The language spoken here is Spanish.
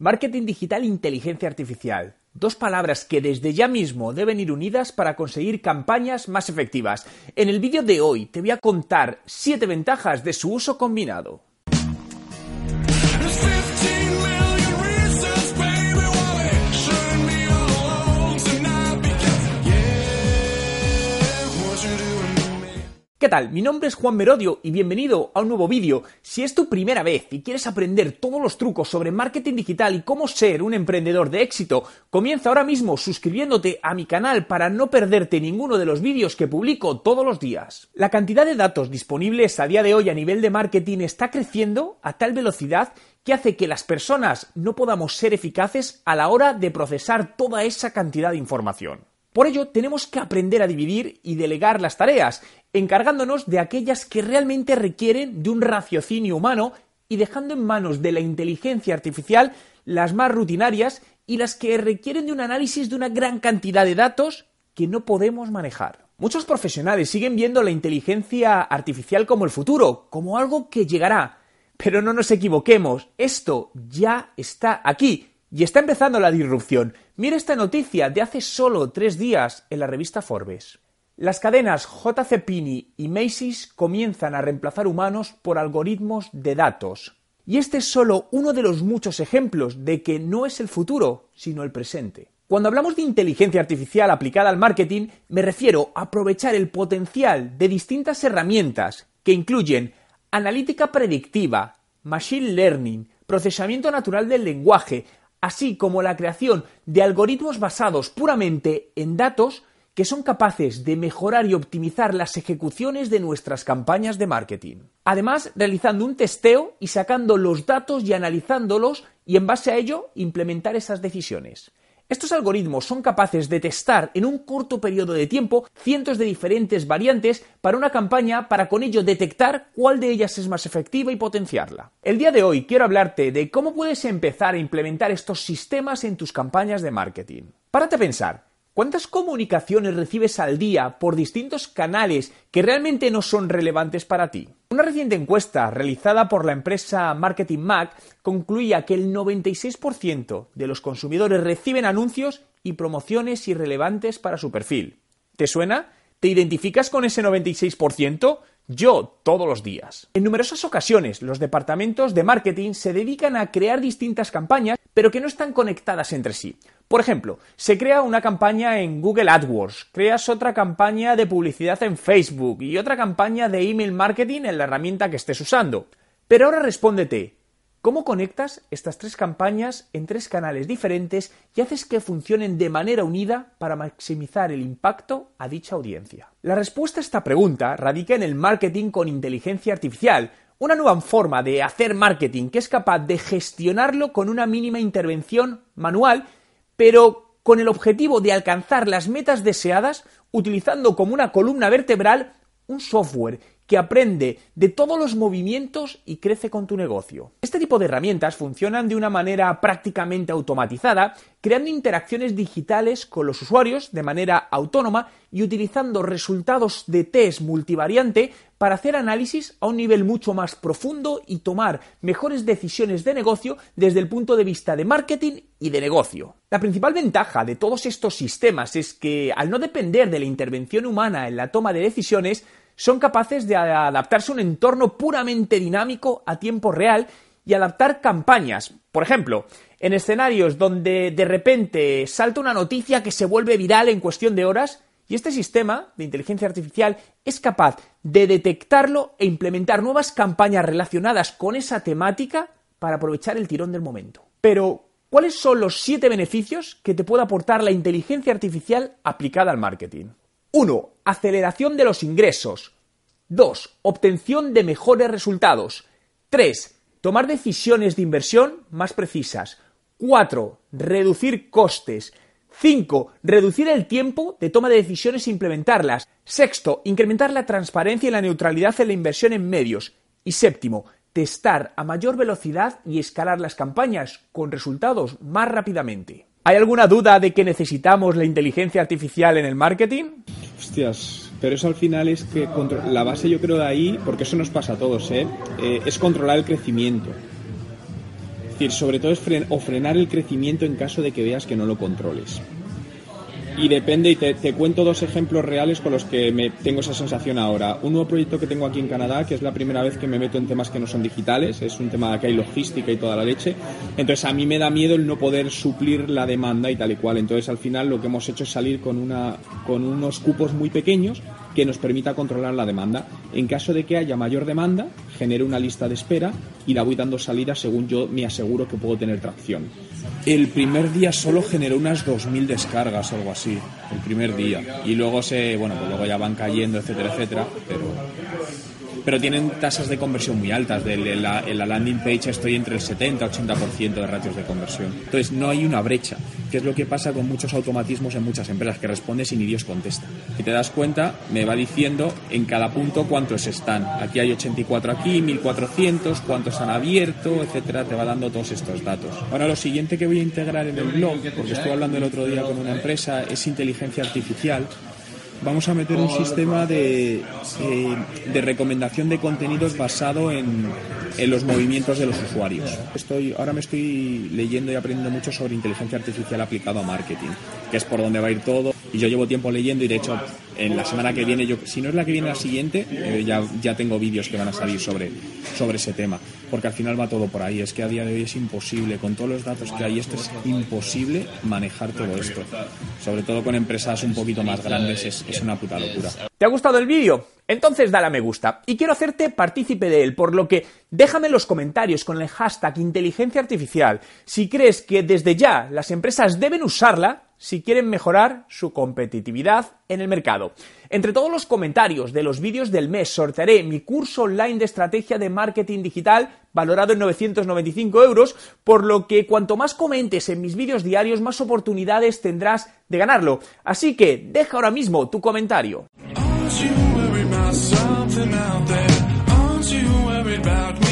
Marketing digital e inteligencia artificial. Dos palabras que desde ya mismo deben ir unidas para conseguir campañas más efectivas. En el vídeo de hoy te voy a contar 7 ventajas de su uso combinado. Tal? Mi nombre es Juan Merodio y bienvenido a un nuevo vídeo. Si es tu primera vez y quieres aprender todos los trucos sobre marketing digital y cómo ser un emprendedor de éxito, comienza ahora mismo suscribiéndote a mi canal para no perderte ninguno de los vídeos que publico todos los días. La cantidad de datos disponibles a día de hoy a nivel de marketing está creciendo a tal velocidad que hace que las personas no podamos ser eficaces a la hora de procesar toda esa cantidad de información. Por ello, tenemos que aprender a dividir y delegar las tareas, encargándonos de aquellas que realmente requieren de un raciocinio humano y dejando en manos de la inteligencia artificial las más rutinarias y las que requieren de un análisis de una gran cantidad de datos que no podemos manejar. Muchos profesionales siguen viendo la inteligencia artificial como el futuro, como algo que llegará. Pero no nos equivoquemos, esto ya está aquí y está empezando la disrupción. Mira esta noticia de hace solo tres días en la revista Forbes. Las cadenas JC Penney y Macy's comienzan a reemplazar humanos por algoritmos de datos. Y este es solo uno de los muchos ejemplos de que no es el futuro, sino el presente. Cuando hablamos de inteligencia artificial aplicada al marketing, me refiero a aprovechar el potencial de distintas herramientas que incluyen analítica predictiva, machine learning, procesamiento natural del lenguaje, así como la creación de algoritmos basados puramente en datos que son capaces de mejorar y optimizar las ejecuciones de nuestras campañas de marketing. Además, realizando un testeo y sacando los datos y analizándolos y en base a ello implementar esas decisiones. Estos algoritmos son capaces de testar en un corto periodo de tiempo cientos de diferentes variantes para una campaña para con ello detectar cuál de ellas es más efectiva y potenciarla. El día de hoy quiero hablarte de cómo puedes empezar a implementar estos sistemas en tus campañas de marketing. Párate a pensar, ¿Cuántas comunicaciones recibes al día por distintos canales que realmente no son relevantes para ti? Una reciente encuesta realizada por la empresa Marketing Mac concluía que el 96% de los consumidores reciben anuncios y promociones irrelevantes para su perfil. ¿Te suena? ¿Te identificas con ese 96%? Yo todos los días. En numerosas ocasiones los departamentos de marketing se dedican a crear distintas campañas pero que no están conectadas entre sí. Por ejemplo, se crea una campaña en Google AdWords, creas otra campaña de publicidad en Facebook y otra campaña de email marketing en la herramienta que estés usando. Pero ahora respóndete, ¿cómo conectas estas tres campañas en tres canales diferentes y haces que funcionen de manera unida para maximizar el impacto a dicha audiencia? La respuesta a esta pregunta radica en el marketing con inteligencia artificial, una nueva forma de hacer marketing que es capaz de gestionarlo con una mínima intervención manual pero con el objetivo de alcanzar las metas deseadas utilizando como una columna vertebral un software que aprende de todos los movimientos y crece con tu negocio. Este tipo de herramientas funcionan de una manera prácticamente automatizada, creando interacciones digitales con los usuarios de manera autónoma y utilizando resultados de test multivariante para hacer análisis a un nivel mucho más profundo y tomar mejores decisiones de negocio desde el punto de vista de marketing y de negocio. La principal ventaja de todos estos sistemas es que al no depender de la intervención humana en la toma de decisiones, son capaces de adaptarse a un entorno puramente dinámico a tiempo real y adaptar campañas. Por ejemplo, en escenarios donde de repente salta una noticia que se vuelve viral en cuestión de horas, y este sistema de inteligencia artificial es capaz de detectarlo e implementar nuevas campañas relacionadas con esa temática para aprovechar el tirón del momento. Pero, ¿cuáles son los siete beneficios que te puede aportar la inteligencia artificial aplicada al marketing? 1. Aceleración de los ingresos. 2. Obtención de mejores resultados. 3. Tomar decisiones de inversión más precisas. 4. Reducir costes. 5. Reducir el tiempo de toma de decisiones e implementarlas. Sexto, incrementar la transparencia y la neutralidad en la inversión en medios. Y séptimo, testar a mayor velocidad y escalar las campañas con resultados más rápidamente. ¿Hay alguna duda de que necesitamos la inteligencia artificial en el marketing? Hostias, pero eso al final es que la base yo creo de ahí, porque eso nos pasa a todos, ¿eh? Eh, es controlar el crecimiento. decir, sobre todo es o frenar el crecimiento en caso de que veas que no lo controles. Y depende, y te, cuento dos ejemplos reales con los que me tengo esa sensación ahora. Un nuevo proyecto que tengo aquí en Canadá, que es la primera vez que me meto en temas que no son digitales, es un tema que hay logística y toda la leche. Entonces a mí me da miedo el no poder suplir la demanda y tal y cual. Entonces al final lo que hemos hecho es salir con, una, con unos cupos muy pequeños que nos permita controlar la demanda. En caso de que haya mayor demanda, genero una lista de espera y la voy dando salida según yo me aseguro que puedo tener tracción. El primer día solo generó unas 2.000 descargas o algo así, el primer día. Y luego se, bueno, pues luego ya van cayendo, etcétera, etcétera, pero pero tienen tasas de conversión muy altas. De la, en la landing page estoy entre el 70-80% de ratios de conversión. Entonces no hay una brecha, que es lo que pasa con muchos automatismos en muchas empresas, que responde sin ni Dios contesta. Si te das cuenta, me va diciendo en cada punto cuántos están. Aquí hay 84 aquí, 1400, cuántos han abierto, etcétera. Te va dando todos estos datos. Ahora lo siguiente que voy a integrar en el blog, porque estuve hablando el otro día con una empresa, es inteligencia artificial vamos a meter un sistema de, eh, de recomendación de contenidos basado en, en, los movimientos de los usuarios. Estoy, ahora me estoy leyendo y aprendiendo mucho sobre inteligencia artificial aplicado a marketing, que es por donde va a ir todo. Y yo llevo tiempo leyendo y de hecho en la semana que viene, yo, si no es la que viene la siguiente, eh, ya, ya tengo vídeos que van a salir sobre, sobre ese tema, porque al final va todo por ahí. Es que a día de hoy es imposible, con todos los datos que hay, esto es imposible manejar todo esto. Sobre todo con empresas un poquito más grandes, es, es una puta locura. ¿Te ha gustado el vídeo? Entonces dale a me gusta. Y quiero hacerte partícipe de él, por lo que déjame en los comentarios con el hashtag inteligencia artificial si crees que desde ya las empresas deben usarla si quieren mejorar su competitividad en el mercado. Entre todos los comentarios de los vídeos del mes sortearé mi curso online de estrategia de marketing digital valorado en 995 euros, por lo que cuanto más comentes en mis vídeos diarios, más oportunidades tendrás de ganarlo. Así que deja ahora mismo tu comentario. something out there. Aren't you worried about me?